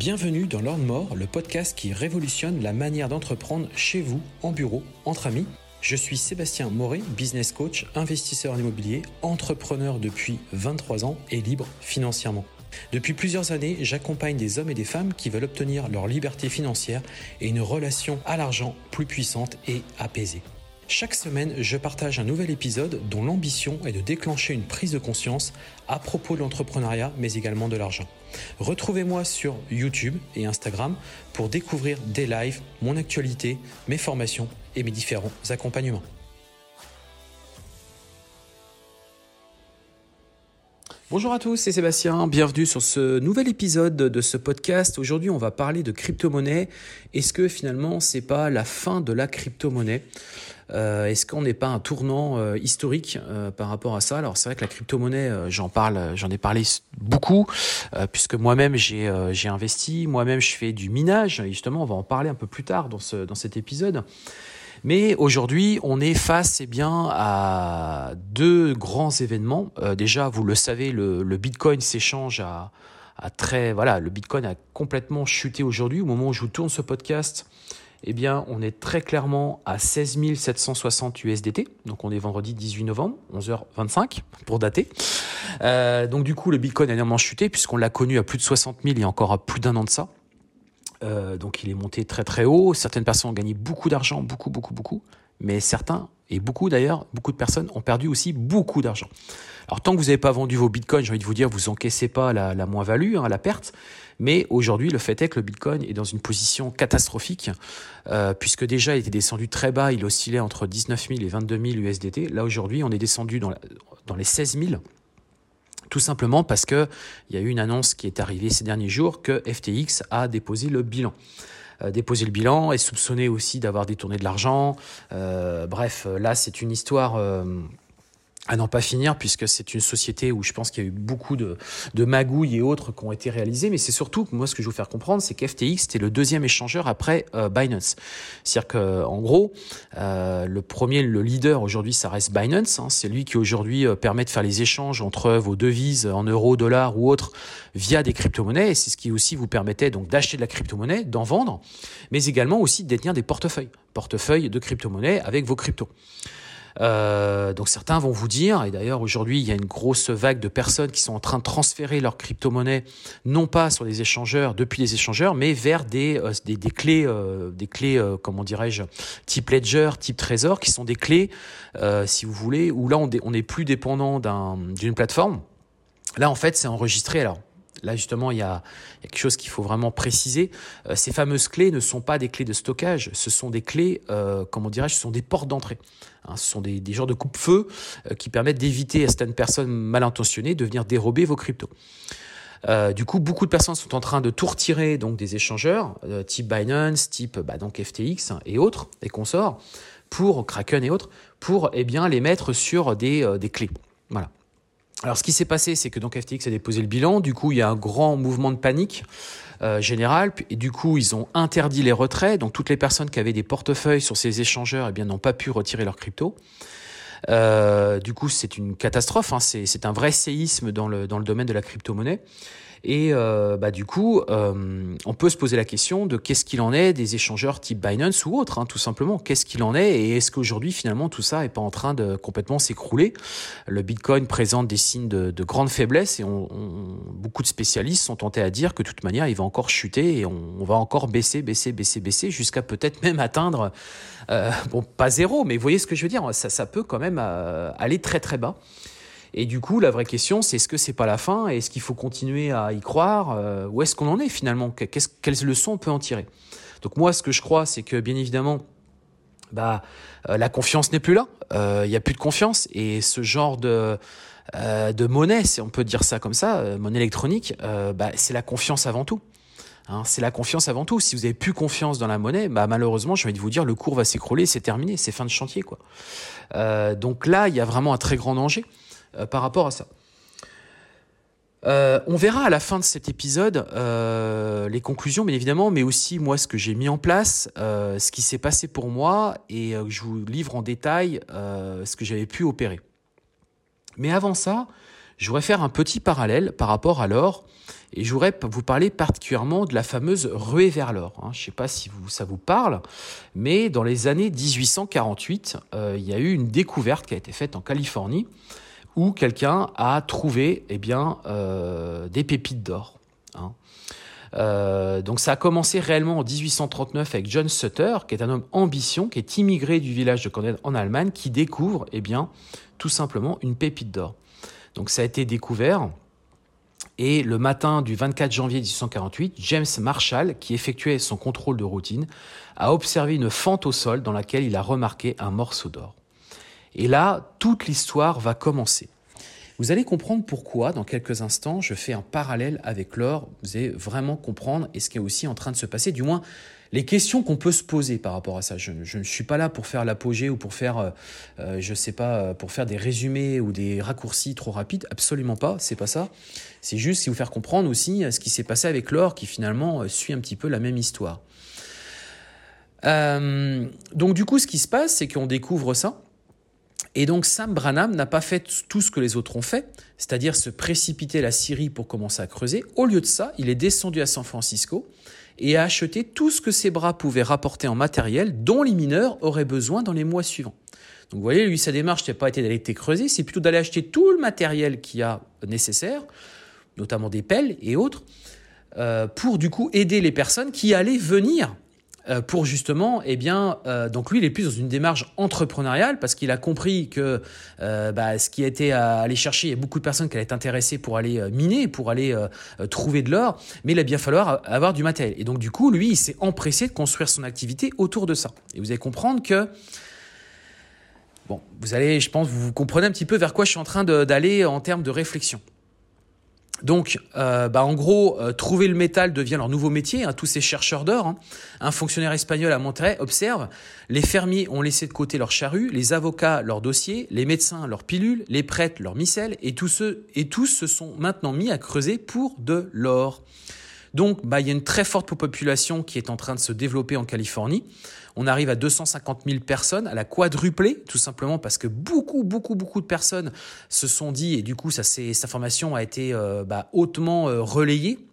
Bienvenue dans l'Ordre Mort, le podcast qui révolutionne la manière d'entreprendre chez vous, en bureau, entre amis. Je suis Sébastien Moret, business coach, investisseur en immobilier, entrepreneur depuis 23 ans et libre financièrement. Depuis plusieurs années, j'accompagne des hommes et des femmes qui veulent obtenir leur liberté financière et une relation à l'argent plus puissante et apaisée. Chaque semaine, je partage un nouvel épisode dont l'ambition est de déclencher une prise de conscience à propos de l'entrepreneuriat, mais également de l'argent. Retrouvez-moi sur YouTube et Instagram pour découvrir des lives, mon actualité, mes formations et mes différents accompagnements. Bonjour à tous, c'est Sébastien. Bienvenue sur ce nouvel épisode de ce podcast. Aujourd'hui, on va parler de crypto-monnaie. Est-ce que finalement, c'est pas la fin de la crypto-monnaie? Euh, Est-ce qu'on n'est pas un tournant euh, historique euh, par rapport à ça? Alors, c'est vrai que la crypto-monnaie, j'en parle, j'en ai parlé beaucoup, puisque moi-même j'ai investi, moi-même je fais du minage. justement, on va en parler un peu plus tard dans ce dans cet épisode. Mais aujourd'hui, on est face eh bien, à deux grands événements. Euh, déjà, vous le savez, le, Bitcoin s'échange à, très... Voilà, le Bitcoin a complètement chuté aujourd'hui. Au moment où je vous tourne ce podcast, eh bien, on est très clairement à 16 760 USDT. Donc, on est vendredi 18 novembre, 11h25 pour dater. Euh, donc, du coup, le Bitcoin a énormément chuté puisqu'on l'a connu à plus de 60 000 il y a encore plus d'un an de ça. Euh, donc il est monté très très haut. Certaines personnes ont gagné beaucoup d'argent, beaucoup, beaucoup, beaucoup. Mais certains, et beaucoup d'ailleurs, beaucoup de personnes ont perdu aussi beaucoup d'argent. Alors tant que vous n'avez pas vendu vos bitcoins, j'ai envie de vous dire, vous encaissez pas la, moins-value, hein, la perte. Mais aujourd'hui, le fait est que le bitcoin est dans une position catastrophique, euh, puisque déjà il était descendu très bas, il oscillait entre 19 000 et 22 000 USDT. Là aujourd'hui, on est descendu dans, dans les 16 000. Tout simplement parce qu'il y a eu une annonce qui est arrivée ces derniers jours que FTX a déposé le bilan. Euh, déposé le bilan, est soupçonné aussi d'avoir détourné de l'argent. Euh, bref, là c'est une histoire euh, à n'en pas finir, puisque c'est une société où je pense qu'il y a eu beaucoup de, magouilles et autres qui ont été réalisées, mais c'est surtout, moi ce que je veux faire comprendre, c'est qu'FTX était le deuxième échangeur après euh, Binance. C'est-à-dire qu'en gros, euh, le premier, le leader aujourd'hui, ça reste Binance, hein, c'est lui qui aujourd'hui euh, permet de faire les échanges entre vos devises en euros, dollars ou autres via des crypto-monnaies, et c'est ce qui aussi vous permettait donc d'acheter de la crypto-monnaie, d'en vendre, mais également aussi de détenir des portefeuilles, portefeuilles de crypto-monnaie avec vos cryptos. Euh, donc certains vont vous dire, et d'ailleurs aujourd'hui il y a une grosse vague de personnes qui sont en train de transférer leurs crypto-monnaies, non pas sur les échangeurs, depuis les échangeurs, mais vers des, euh, des, des, clés, euh, des clés, euh, comment dirais-je, type Ledger, type Trésor, qui sont des clés, si vous voulez, où là on, on est plus dépendant d'une plateforme. Là en fait c'est enregistré alors Là, justement, il y a, quelque chose qu'il faut vraiment préciser. Euh, ces fameuses clés ne sont pas des clés de stockage, ce sont des clés, euh, comment dirais-je, ce sont des portes d'entrée. Hein, ce sont des, genres de coupe-feu euh, qui permettent d'éviter à certaines personnes mal intentionnées de venir dérober vos cryptos. du coup, beaucoup de personnes sont en train de tout retirer donc des échangeurs type Binance, type bah, donc FTX et autres, des consorts, pour Kraken et autres, pour eh les mettre sur des, des clés. Voilà. Alors, ce qui s'est passé, c'est que donc FTX a déposé le bilan. Du coup, il y a un grand mouvement de panique euh, général. Et du coup, ils ont interdit les retraits. Donc, toutes les personnes qui avaient des portefeuilles sur ces échangeurs, eh bien, n'ont pas pu retirer leurs cryptos. Euh, du coup, c'est une catastrophe. Hein. C'est un vrai séisme dans le, dans le domaine de la crypto-monnaie. Et euh, bah, du coup, euh, on peut se poser la question de qu'est-ce qu'il en est des échangeurs type Binance ou autres, hein, tout simplement. Qu'est-ce qu'il en est et est-ce qu'aujourd'hui, finalement, tout ça est pas en train de complètement s'écrouler? Le Bitcoin présente des signes de, de grande faiblesse et on, beaucoup de spécialistes sont tentés à dire que de toute manière, il va encore chuter et on, va encore baisser, baisser, baisser, baisser jusqu'à peut-être même atteindre, euh, bon, pas zéro, mais vous voyez ce que je veux dire Ça, ça peut quand même euh, aller très très bas. Et du coup, la vraie question, c'est est-ce que c'est pas la fin Est-ce qu'il faut continuer à y croire euh, Où est-ce qu'on en est finalement? Quelles leçons on peut en tirer? Donc moi, ce que je crois, c'est que bien évidemment, bah, euh, la confiance n'est plus là. Euh, il n'y a plus de confiance. Et ce genre de, de monnaie, si on peut dire ça comme ça, monnaie électronique, bah, c'est la confiance avant tout. Hein, c'est la confiance avant tout. Si vous avez plus confiance dans la monnaie, bah malheureusement, j'ai envie de vous dire, le cours va s'écrouler, c'est terminé, c'est fin de chantier, quoi. donc là, il y a vraiment un très grand danger. Euh, par rapport à ça. Euh, on verra à la fin de cet épisode euh, les conclusions, bien évidemment, mais aussi moi ce que j'ai mis en place, ce qui s'est passé pour moi, et je vous livre en détail ce que j'avais pu opérer. Mais avant ça, je voudrais faire un petit parallèle par rapport à l'or et je voudrais vous parler particulièrement de la fameuse ruée vers l'or. Hein. Je ne sais pas si ça vous parle, mais dans les années 1848, euh, il y a eu une découverte qui a été faite en Californie où quelqu'un a trouvé eh bien, euh, des pépites d'or. Hein. Euh, donc ça a commencé réellement en 1839 avec John Sutter, qui est un homme ambition, qui est immigré du village de Cornell en Allemagne, qui découvre eh bien, tout simplement une pépite d'or. Donc ça a été découvert. Et le matin du 24 janvier 1848, James Marshall, qui effectuait son contrôle de routine, a observé une fente au sol dans laquelle il a remarqué un morceau d'or. Et là, toute l'histoire va commencer. Vous allez comprendre pourquoi, dans quelques instants, je fais un parallèle avec l'or. Vous allez vraiment comprendre et ce qui est aussi en train de se passer, du moins les questions qu'on peut se poser par rapport à ça. Je, ne suis pas là pour faire l'apogée ou pour faire, euh, euh, je sais pas, euh, pour faire des résumés ou des raccourcis trop rapides. Absolument pas, c'est pas ça. C'est juste vous faire comprendre aussi ce qui s'est passé avec l'or, qui finalement suit un petit peu la même histoire. donc du coup, ce qui se passe, c'est qu'on découvre ça. Et donc Sam Branham n'a pas fait tout ce que les autres ont fait, c'est-à-dire se précipiter la Syrie pour commencer à creuser. Au lieu de ça, il est descendu à San Francisco et a acheté tout ce que ses bras pouvaient rapporter en matériel dont les mineurs auraient besoin dans les mois suivants. Donc vous voyez, lui, sa démarche n'a pas été d'aller creuser, c'est plutôt d'aller acheter tout le matériel qu'il y a nécessaire, notamment des pelles et autres, euh, pour du coup aider les personnes qui allaient venir euh, pour justement, eh bien, euh, donc lui, il est plus dans une démarche entrepreneuriale parce qu'il a compris que euh, bah, ce qui était à aller chercher, il y a beaucoup de personnes qui allaient être intéressées pour aller miner, pour aller trouver de l'or, mais il a bien falloir avoir du matériel. Et donc, du coup, lui, il s'est empressé de construire son activité autour de ça. Et vous allez comprendre que Bon, vous allez, je pense, vous comprenez un petit peu vers quoi je suis en train d'aller en termes de réflexion. Donc, euh, bah, en gros, euh, trouver le métal devient leur nouveau métier. Hein, tous ces chercheurs d'or. Hein. Un fonctionnaire espagnol a montré, observe, les fermiers ont laissé de côté leurs charrues, les avocats leurs dossiers, les médecins leurs pilules, les prêtres leurs micelles, et tous ceux et tous se sont maintenant mis à creuser pour de l'or. Donc, bah, il y a une très forte population qui est en train de se développer en Californie. On arrive à 250 000 personnes, à la quadruplée, tout simplement parce que beaucoup, beaucoup, beaucoup de personnes se sont dit, et du coup, ça, cette information a été euh, bah, hautement euh, relayée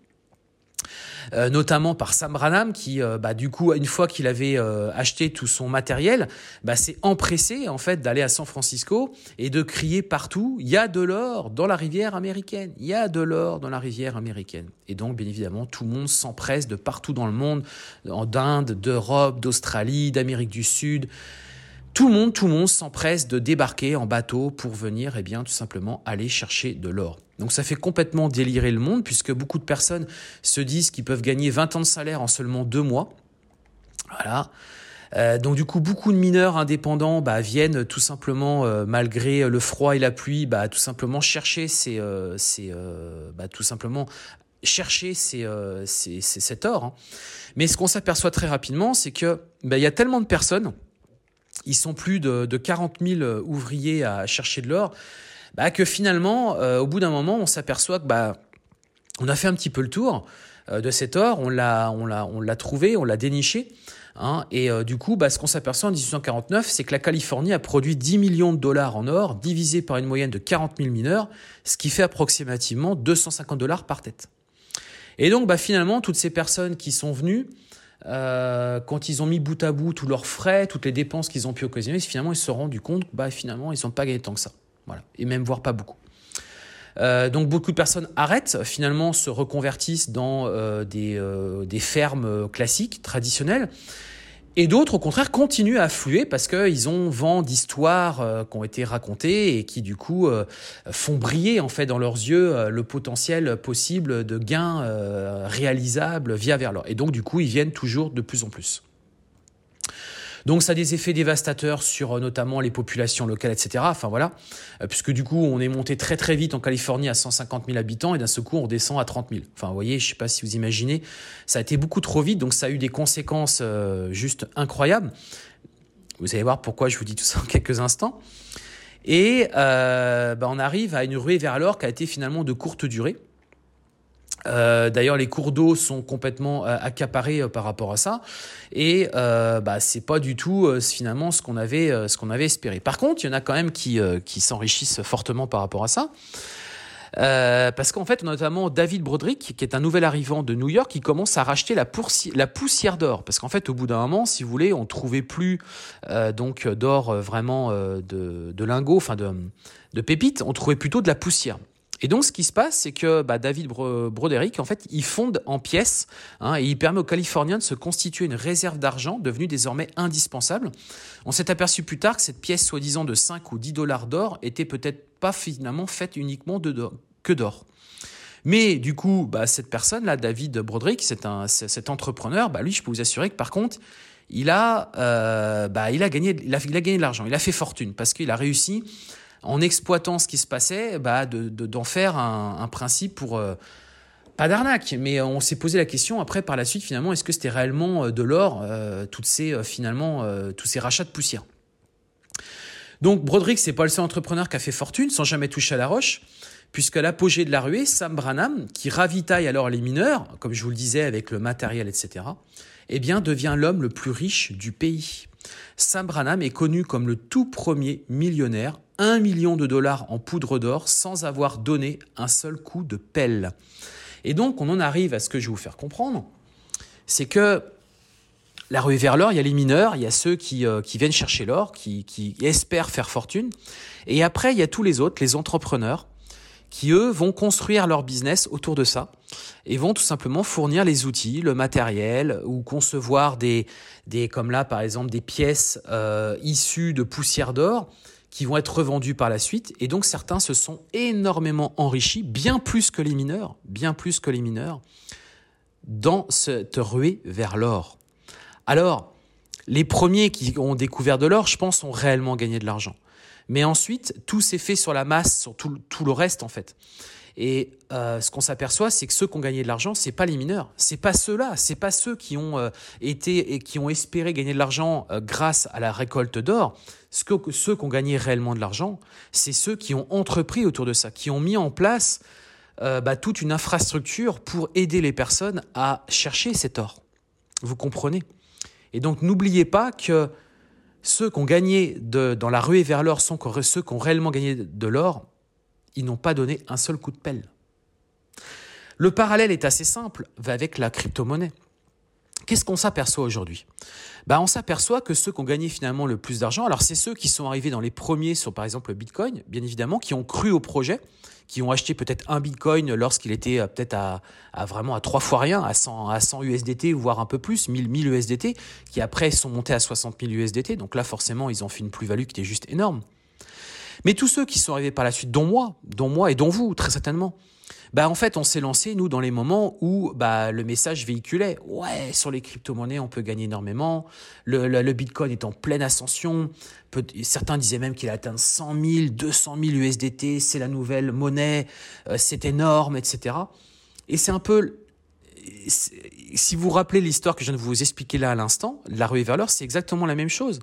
euh, notamment par Sam Branham qui, euh, bah, du coup, une fois qu'il avait euh, acheté tout son matériel, bah, s'est empressé en fait d'aller à San Francisco et de crier partout il y a de l'or dans la rivière américaine, il y a de l'or dans la rivière américaine. Et donc, bien évidemment, tout le monde s'empresse de partout dans le monde, d'Inde, d'Europe, d'Australie, d'Amérique du Sud. Tout le monde, tout le monde s'empresse de débarquer en bateau pour venir, eh bien, tout simplement aller chercher de l'or. Donc ça fait complètement délirer le monde puisque beaucoup de personnes se disent qu'ils peuvent gagner 20 ans de salaire en seulement deux mois. Voilà. Euh, donc du coup, beaucoup de mineurs indépendants bah, viennent tout simplement, euh, malgré le froid et la pluie, bah, tout simplement chercher euh, bah, tout simplement chercher cet or. Hein. Mais ce qu'on s'aperçoit très rapidement, c'est que il y a tellement de personnes ils sont plus de, de 40 000 ouvriers à chercher de l'or, bah, que finalement, euh, au bout d'un moment, on s'aperçoit que bah, on a fait un petit peu le tour euh, de cet or, on l'a, on l'a, on l'a trouvé, on l'a déniché. Hein, et euh, du coup, bah, ce qu'on s'aperçoit en 1849, c'est que la Californie a produit 10 millions de dollars en or, divisé par une moyenne de 40 000 mineurs, ce qui fait approximativement 250 dollars par tête. Et donc, bah, finalement, toutes ces personnes qui sont venues, euh, quand ils ont mis bout à bout tous leurs frais, toutes les dépenses qu'ils ont pu occasionner, finalement ils se sont rendus compte que bah, finalement ils n'ont pas gagné tant que ça. Et même voire pas beaucoup. Euh, donc beaucoup de personnes arrêtent, finalement se reconvertissent dans euh, des, des, fermes classiques, traditionnelles. Et d'autres, au contraire, continuent à affluer parce qu'ils ont vent d'histoires euh, qui ont été racontées et qui, du coup, euh, font briller, en fait, dans leurs yeux euh, le potentiel possible de gains réalisables via vers l'or. Et donc, du coup, ils viennent toujours de plus en plus. Donc ça a des effets dévastateurs sur euh, notamment les populations locales, etc. Enfin voilà, euh, puisque du coup on est monté très très vite en Californie à 150 000 habitants et d'un seul coup on descend à 30 000. Enfin vous voyez, je sais pas si vous imaginez, ça a été beaucoup trop vite, donc ça a eu des conséquences euh, juste incroyables. Vous allez voir pourquoi je vous dis tout ça en quelques instants. Et bah, on arrive à une ruée vers l'or qui a été finalement de courte durée. Euh, d'ailleurs, les cours d'eau sont complètement euh, accaparés euh, par rapport à ça, et bah, c'est pas du tout finalement ce qu'on avait, avait espéré. Par contre, il y en a quand même qui, s'enrichissent fortement par rapport à ça. Parce qu'en fait, on a notamment David Broderick, qui est un nouvel arrivant de New York, qui commence à racheter la, poussière d'or. Parce qu'en fait, au bout d'un moment, si vous voulez, on trouvait plus donc d'or vraiment de, de lingots, enfin de, de pépites, on trouvait plutôt de la poussière. Et donc, ce qui se passe, c'est que bah, David Broderick, en fait, il fonde en pièces hein, et il permet aux Californiens de se constituer une réserve d'argent devenue désormais indispensable. On s'est aperçu plus tard que cette pièce, soi-disant de 5 ou 10 dollars d'or, était peut-être pas finalement faite uniquement de, que d'or. Mais du coup, bah, cette personne-là, David Broderick, c'est un, cet entrepreneur, bah, lui, je peux vous assurer que par contre, il a, euh, il a gagné, il a gagné de l'argent, il a fait fortune parce qu'il a réussi en exploitant ce qui se passait, bah, de, d'en faire un, principe pour euh, pas d'arnaque, mais on s'est posé la question après par la suite finalement, est-ce que c'était réellement euh, de l'or, euh, toutes ces tous ces rachats de poussière? Donc Broderick, c'est pas le seul entrepreneur qui a fait fortune sans jamais toucher à la roche, puisqu'à l'apogée de la ruée, Sam Branham, qui ravitaille alors les mineurs, comme je vous le disais avec le matériel, etc., eh bien devient l'homme le plus riche du pays. Sam Branham est connu comme le tout premier millionnaire, 1 million de dollars en poudre d'or sans avoir donné un seul coup de pelle. Et donc on en arrive à ce que je vais vous faire comprendre, c'est que la rue vers l'or, il y a les mineurs, il y a ceux qui, euh, viennent chercher l'or, qui espèrent faire fortune, et après il y a tous les autres, les entrepreneurs, qui eux vont construire leur business autour de ça et vont tout simplement fournir les outils, le matériel ou concevoir des, des comme là par exemple des pièces euh, issues de poussière d'or qui vont être revendues par la suite et donc certains se sont énormément enrichis, bien plus que les mineurs, bien plus que les mineurs, dans cette ruée vers l'or. Alors, les premiers qui ont découvert de l'or, je pense, ont réellement gagné de l'argent. Mais ensuite, tout s'est fait sur la masse, sur tout, le reste en fait. Et euh, ce qu'on s'aperçoit, c'est que ceux qui ont gagné de l'argent, c'est pas les mineurs, c'est pas ceux-là, c'est pas ceux qui ont euh, été et qui ont espéré gagner de l'argent euh, grâce à la récolte d'or. Ce ceux qui ont gagné réellement de l'argent, c'est ceux qui ont entrepris autour de ça, qui ont mis en place bah, toute une infrastructure pour aider les personnes à chercher cet or. Vous comprenez? Et donc n'oubliez pas que ceux qui ont gagné dans la ruée vers l'or sont ceux qui ont réellement gagné de l'or, ils n'ont pas donné un seul coup de pelle. Le parallèle est assez simple avec la crypto-monnaie. Qu'est-ce qu'on s'aperçoit aujourd'hui? Ben, On s'aperçoit que ceux qui ont gagné finalement le plus d'argent, alors c'est ceux qui sont arrivés dans les premiers sur par exemple le Bitcoin, bien évidemment, qui ont cru au projet, qui ont acheté peut-être un Bitcoin lorsqu'il était euh, peut-être à, vraiment à trois fois rien, à 100, à 100 USDT, voire un peu plus, 1000, 1000 USDT, qui après sont montés à 60 000 USDT. Donc là, forcément, ils ont fait une plus-value qui était juste énorme. Mais tous ceux qui sont arrivés par la suite, dont moi, dont moi et dont vous, très certainement, bah en fait, on s'est lancé, nous, dans les moments où bah, le message véhiculait. Ouais, sur les crypto-monnaies, on peut gagner énormément. Le, le, Bitcoin est en pleine ascension. Certains disaient même qu'il a atteint 100 000, 200 000 USDT. C'est la nouvelle monnaie. Euh, c'est énorme, etc. Et c'est un peu... Si vous rappelez l'histoire que je viens de vous expliquer là à l'instant, la rue vers l'or, c'est exactement la même chose.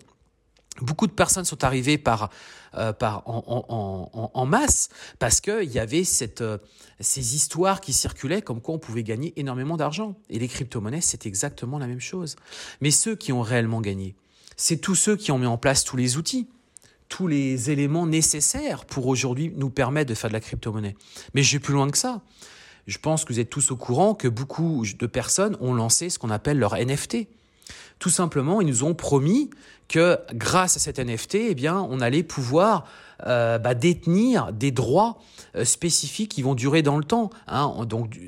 Beaucoup de personnes sont arrivées par, euh, par en, en, en, masse parce qu'il y avait cette, euh, ces histoires qui circulaient comme quoi on pouvait gagner énormément d'argent. Et les crypto-monnaies, c'est exactement la même chose. Mais ceux qui ont réellement gagné, c'est tous ceux qui ont mis en place tous les outils, tous les éléments nécessaires pour aujourd'hui nous permettre de faire de la crypto-monnaie. Mais je vais plus loin que ça. Je pense que vous êtes tous au courant que beaucoup de personnes ont lancé ce qu'on appelle leur NFT. Tout simplement, ils nous ont promis que grâce à cet NFT, eh bien, on allait pouvoir euh, bah, détenir des droits euh, spécifiques qui vont durer dans le temps. Hein. Donc,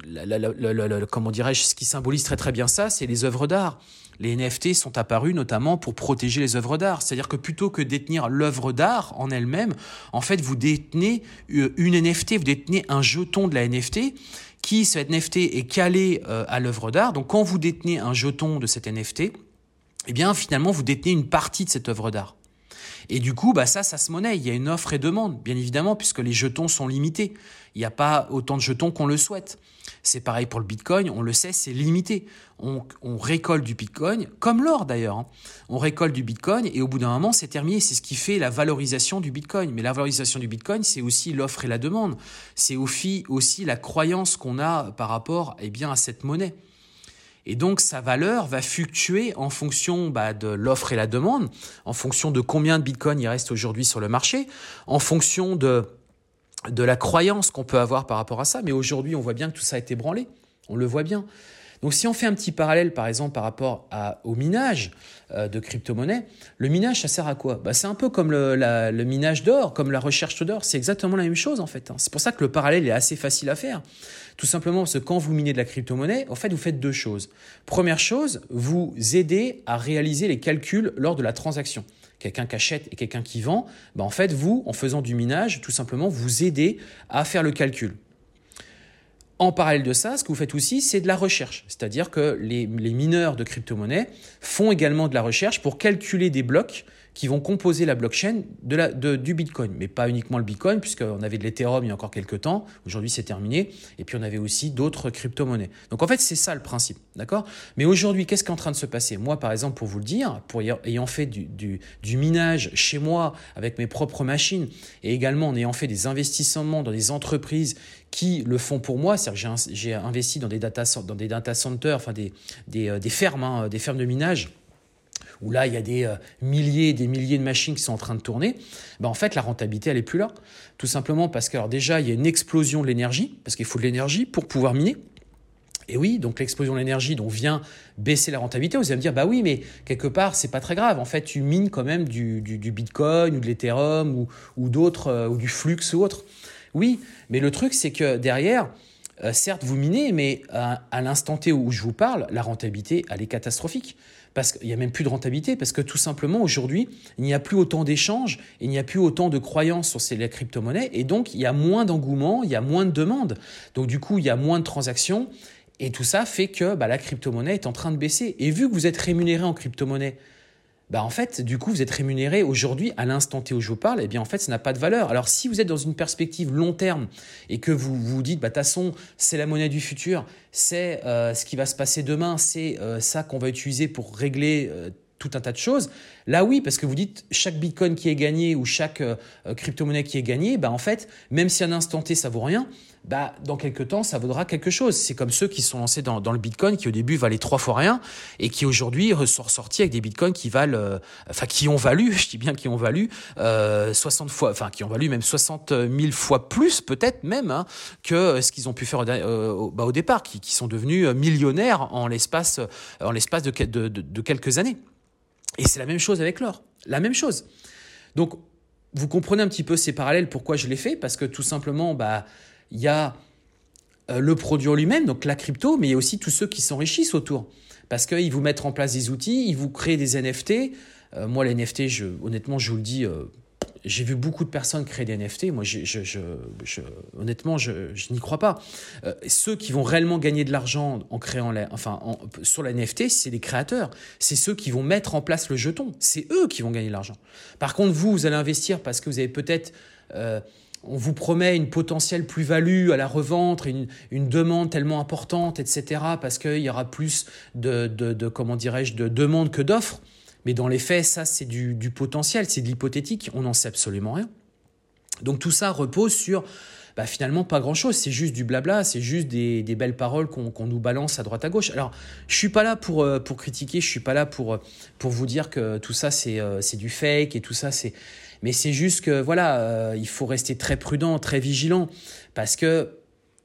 comment dirais-je, ce qui symbolise très très bien ça, c'est les œuvres d'art. Les NFT sont apparus notamment pour protéger les œuvres d'art. C'est-à-dire que plutôt que détenir l'œuvre d'art en elle-même, en fait, vous détenez euh, une NFT, vous détenez un jeton de la NFT qui, cette NFT, est calé euh, à l'œuvre d'art. Donc, quand vous détenez un jeton de cette NFT, eh bien, finalement, vous détenez une partie de cette œuvre d'art. Et du coup, bah ça, ça se monnaie. Il y a une offre et demande, bien évidemment, puisque les jetons sont limités. Il n'y a pas autant de jetons qu'on le souhaite. C'est pareil pour le Bitcoin, on le sait, c'est limité. On, récolte du Bitcoin, comme l'or d'ailleurs. Hein. On récolte du Bitcoin et au bout d'un moment, c'est terminé. C'est ce qui fait la valorisation du Bitcoin. Mais la valorisation du Bitcoin, c'est aussi l'offre et la demande. C'est aussi, aussi la croyance qu'on a par rapport eh bien, à cette monnaie. Et donc sa valeur va fluctuer en fonction bah, de l'offre et la demande, en fonction de combien de Bitcoin il reste aujourd'hui sur le marché, en fonction de de la croyance qu'on peut avoir par rapport à ça. Mais aujourd'hui, on voit bien que tout ça a été branlé. On le voit bien. Donc si on fait un petit parallèle, par exemple, par rapport au minage euh, de crypto-monnaies, le minage, ça sert à quoi? Bah, C'est un peu comme le, minage d'or, comme la recherche d'or. C'est exactement la même chose, en fait. Hein. C'est pour ça que le parallèle est assez facile à faire. Tout simplement parce que quand vous minez de la crypto-monnaie, en fait, vous faites deux choses. Première chose, vous aidez à réaliser les calculs lors de la transaction quelqu'un qui achète et quelqu'un qui vend, bah en fait, vous, en faisant du minage, tout simplement, vous aidez à faire le calcul. En parallèle de ça, ce que vous faites aussi, c'est de la recherche. C'est-à-dire que les, mineurs de crypto-monnaies font également de la recherche pour calculer des blocs qui vont composer la blockchain de la, du Bitcoin. Mais pas uniquement le Bitcoin, puisqu'on avait de l'Ethereum il y a encore quelques temps. Aujourd'hui, c'est terminé. Et puis, on avait aussi d'autres crypto-monnaies. Donc, en fait, c'est ça le principe. D'accord? Mais aujourd'hui, qu'est-ce qui est en train de se passer? Moi, par exemple, pour vous le dire, pour ayant fait du, du, minage chez moi avec mes propres machines et également en ayant fait des investissements dans des entreprises qui le font pour moi, c'est-à-dire j'ai investi dans des data, dans des data centers, enfin des, des, euh, fermes, hein, des fermes de minage où là, il y a des euh, milliers et des milliers de machines qui sont en train de tourner, ben en fait, la rentabilité, elle n'est plus là. Tout simplement parce que, alors déjà, il y a une explosion de l'énergie, parce qu'il faut de l'énergie pour pouvoir miner. Et oui, donc l'explosion de l'énergie donc vient baisser la rentabilité. Vous allez me dire, bah oui, mais quelque part, c'est pas très grave. En fait, tu mines quand même du, du, Bitcoin ou de l'Ethereum ou, ou d'autres, euh, ou du Flux ou autre. Oui, mais le truc, c'est que derrière, euh, certes, vous minez, mais à, à l'instant T où je vous parle, la rentabilité, elle est catastrophique parce qu'il n'y a même plus de rentabilité, parce que tout simplement aujourd'hui, il n'y a plus autant d'échanges, il n'y a plus autant de croyances sur ces crypto-monnaies, et donc il y a moins d'engouement, il y a moins de demandes. Donc du coup, il y a moins de transactions, et tout ça fait que bah, la crypto-monnaie est en train de baisser. Et vu que vous êtes rémunéré en crypto-monnaie, bah en fait, du coup, vous êtes rémunéré aujourd'hui à l'instant T où je vous parle, et eh bien en fait, ça n'a pas de valeur. Alors si vous êtes dans une perspective long terme et que vous vous dites, bah façon, c'est la monnaie du futur, c'est euh, ce qui va se passer demain, c'est euh, ça qu'on va utiliser pour régler euh, tout un tas de choses. Là, oui, parce que vous dites chaque bitcoin qui est gagné ou chaque crypto-monnaie qui est gagnée, bah en fait, même si à un instant T ça vaut rien, bah, dans quelques temps, ça vaudra quelque chose. C'est comme ceux qui sont lancés dans, le Bitcoin, qui au début valaient trois fois rien, et qui aujourd'hui sont ressortis avec des Bitcoins qui valent, euh, enfin, qui ont valu, je dis bien qui ont valu, euh, 60 fois, enfin, qui ont valu même 60 000 fois plus, peut-être même, hein, que ce qu'ils ont pu faire euh, au, bah, au départ, qui, sont devenus millionnaires en l'espace, en l'espace de, quelques années. Et c'est la même chose avec l'or. La même chose. Donc, vous comprenez un petit peu ces parallèles, pourquoi je l'ai fait, parce que tout simplement, bah, il y a euh, le produit en lui-même, donc la crypto, mais il y a aussi tous ceux qui s'enrichissent autour. Parce qu'ils vous mettent en place des outils, ils vous créent des NFT. Euh, moi, les NFT, je, honnêtement, je vous le dis, euh, j'ai vu beaucoup de personnes créer des NFT. Moi, honnêtement, je, n'y crois pas. ceux qui vont réellement gagner de l'argent en créant, enfin, sur la NFT, c'est les créateurs. C'est ceux qui vont mettre en place le jeton. C'est eux qui vont gagner de l'argent. Par contre, vous, vous allez investir parce que vous avez peut-être on vous promet une potentielle plus-value à la revente, une, une demande tellement importante, etc., parce qu'il y aura plus de, de, comment dirais-je, de demandes que d'offres. Mais dans les faits, ça, c'est du, du potentiel, c'est de l'hypothétique, on n'en sait absolument rien. Donc tout ça repose sur bah, finalement pas grand-chose, c'est juste du blabla, c'est juste des, belles paroles qu'on nous balance à droite à gauche. Alors je suis pas là pour, euh, critiquer, je suis pas là pour, euh, vous dire que tout ça c'est euh, du fake et tout ça c'est mais c'est juste que voilà, il faut rester très prudent, très vigilant, parce que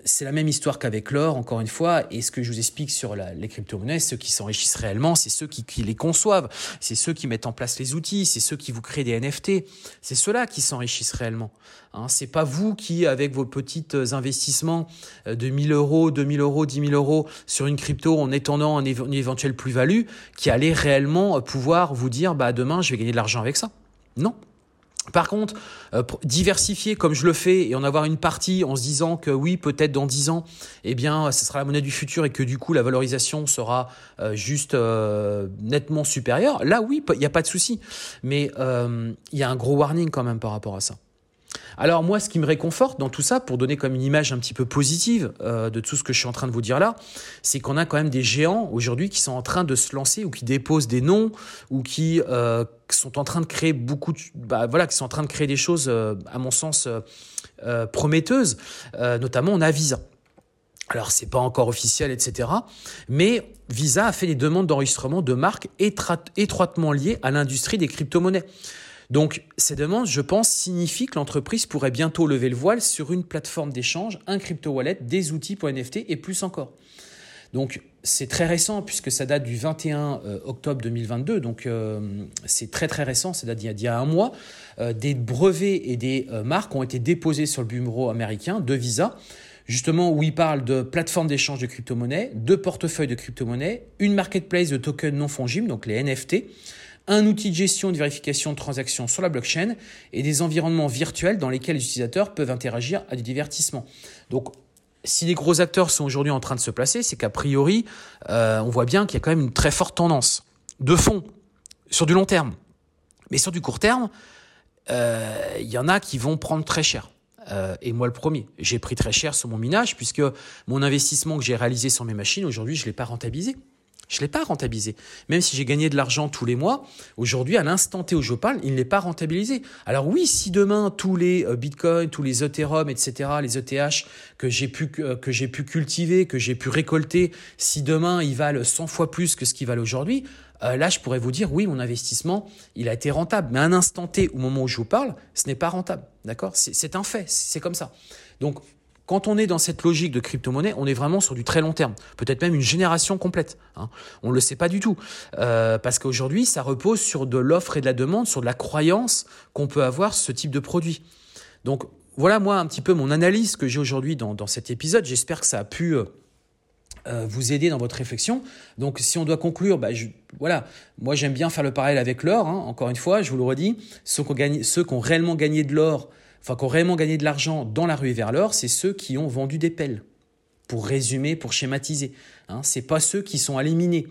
c'est la même histoire qu'avec l'or, encore une fois, et ce que je vous explique sur les crypto-monnaies, ceux qui s'enrichissent réellement, c'est ceux qui, les conçoivent, c'est ceux qui mettent en place les outils, c'est ceux qui vous créent des NFT, c'est ceux-là qui s'enrichissent réellement. Hein, c'est pas vous qui, avec vos petits investissements euh, de 1000 euros, 2000 euros, 10 000 euros sur une crypto en étendant une éventuelle plus-value, qui allez réellement pouvoir vous dire, bah demain, je vais gagner de l'argent avec ça. Non, par contre, euh, diversifier comme je le fais et en avoir une partie en se disant que oui, peut-être dans 10 ans, eh bien, ce sera la monnaie du futur et que du coup, la valorisation sera euh, juste euh, nettement supérieure, là, oui, il n'y a pas de souci. Mais il y a un gros warning quand même par rapport à ça. Alors moi, ce qui me réconforte dans tout ça, pour donner comme une image un petit peu positive de tout ce que je suis en train de vous dire là, c'est qu'on a quand même des géants aujourd'hui qui sont en train de se lancer ou qui déposent des noms ou qui sont en train de créer beaucoup, de, bah, voilà, qui sont en train de créer des choses, euh, à mon sens, euh, euh, prometteuses. notamment, on a Visa. Alors, c'est pas encore officiel, etc. Mais Visa a fait des demandes d'enregistrement de marques étroitement liées à l'industrie des crypto-monnaies. Donc ces demandes, je pense, signifient que l'entreprise pourrait bientôt lever le voile sur une plateforme d'échange, un crypto wallet, des outils pour NFT et plus encore. Donc c'est très récent puisque ça date du 21 euh, octobre 2022, donc euh, c'est très très récent, c'est d'il y a un mois. Euh, des brevets et des marques ont été déposés sur le bureau américain de Visa, justement où ils parlent de plateforme d'échange de crypto-monnaies, de portefeuille de crypto-monnaies, une marketplace de tokens non fongibles, donc les NFT, un outil de gestion de vérification de transactions sur la blockchain et des environnements virtuels dans lesquels les utilisateurs peuvent interagir à des divertissements. Donc si les gros acteurs sont aujourd'hui en train de se placer, c'est qu'a priori, euh, on voit bien qu'il y a quand même une très forte tendance de fond sur du long terme. Mais sur du court terme, euh, il y en a qui vont prendre très cher. Euh, et moi le premier. J'ai pris très cher sur mon minage puisque mon investissement que j'ai réalisé sur mes machines, aujourd'hui, je ne l'ai pas rentabilisé. Je ne l'ai pas rentabilisé. Même si j'ai gagné de l'argent tous les mois, aujourd'hui, à l'instant T où je parle, il n'est pas rentabilisé. Alors oui, si demain, tous les euh, bitcoins, tous les Ethereum, etc., les ETH que j'ai pu, euh, pu cultiver, que j'ai pu récolter, si demain, ils valent 100 fois plus que ce qu'ils valent aujourd'hui, euh, là, je pourrais vous dire, oui, mon investissement, il a été rentable. Mais à un instant T, au moment où je vous parle, ce n'est pas rentable. D'accord? C'est un fait, c'est comme ça. Donc, quand on est dans cette logique de crypto-monnaie, on est vraiment sur du très long terme, peut-être même une génération complète. Hein. On ne le sait pas du tout, euh, parce qu'aujourd'hui, ça repose sur de l'offre et de la demande, sur de la croyance qu'on peut avoir ce type de produit. Donc voilà moi un petit peu mon analyse que j'ai aujourd'hui dans, cet épisode. J'espère que ça a pu... Euh, euh, vous aider dans votre réflexion. Donc, si on doit conclure, bah, voilà, moi j'aime bien faire le parallèle avec l'or. Hein. Encore une fois, je vous le redis, ceux qui ont réellement gagné de l'or enfin, qui ont réellement gagné de l'argent dans la rue vers l'or, c'est ceux qui ont vendu des pelles. Pour résumer, pour schématiser. Hein, ce n'est pas ceux qui sont éliminés.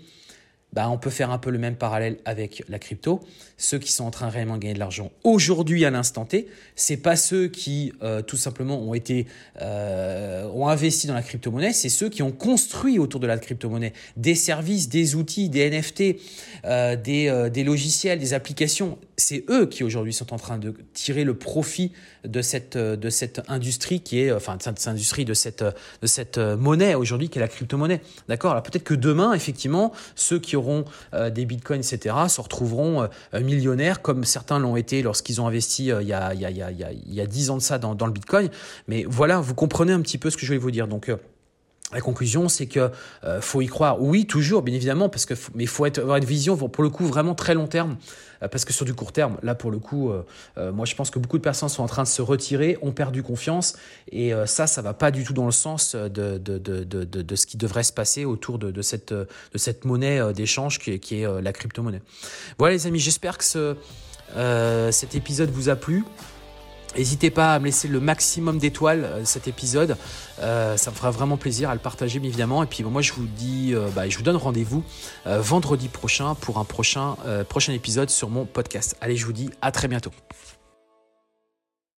Bah, on peut faire un peu le même parallèle avec la crypto. Ceux qui sont en train réellement de gagner de l'argent aujourd'hui à l'instant T, c'est pas ceux qui euh, tout simplement ont été euh, ont investi dans la crypto-monnaie, c'est ceux qui ont construit autour de la crypto-monnaie des services, des outils, des NFT, euh, des, des logiciels, des applications. C'est eux qui aujourd'hui sont en train de tirer le profit de cette de cette industrie qui est enfin de cette industrie de cette de cette monnaie aujourd'hui qui est la crypto-monnaie. D'accord? Alors peut-être que demain effectivement ceux qui auront euh, des bitcoins, etc., se retrouveront euh, millionnaires comme certains l'ont été lorsqu'ils ont investi euh, il, y a, il, y a, il, y a, 10 ans de ça dans, dans, le bitcoin. Mais voilà, vous comprenez un petit peu ce que je vais vous dire. Donc, la conclusion, c'est que euh, faut y croire. Oui, toujours, bien évidemment, parce que mais faut avoir une vision pour le coup vraiment très long terme, euh, parce que sur du court terme, là pour le coup, euh, moi je pense que beaucoup de personnes sont en train de se retirer, ont perdu confiance, et ça, ça va pas du tout dans le sens de de, de, de, de ce qui devrait se passer autour de, cette de cette monnaie d'échange qui, qui, est la crypto-monnaie. Voilà les amis, j'espère que ce, cet épisode vous a plu. N'hésitez pas à me laisser le maximum d'étoiles euh, cet épisode. Euh, ça me fera vraiment plaisir à le partager, bien évidemment. Et puis moi, je vous dis, euh, bah, je vous donne rendez-vous vendredi prochain pour un prochain, prochain épisode sur mon podcast. Allez, je vous dis à très bientôt.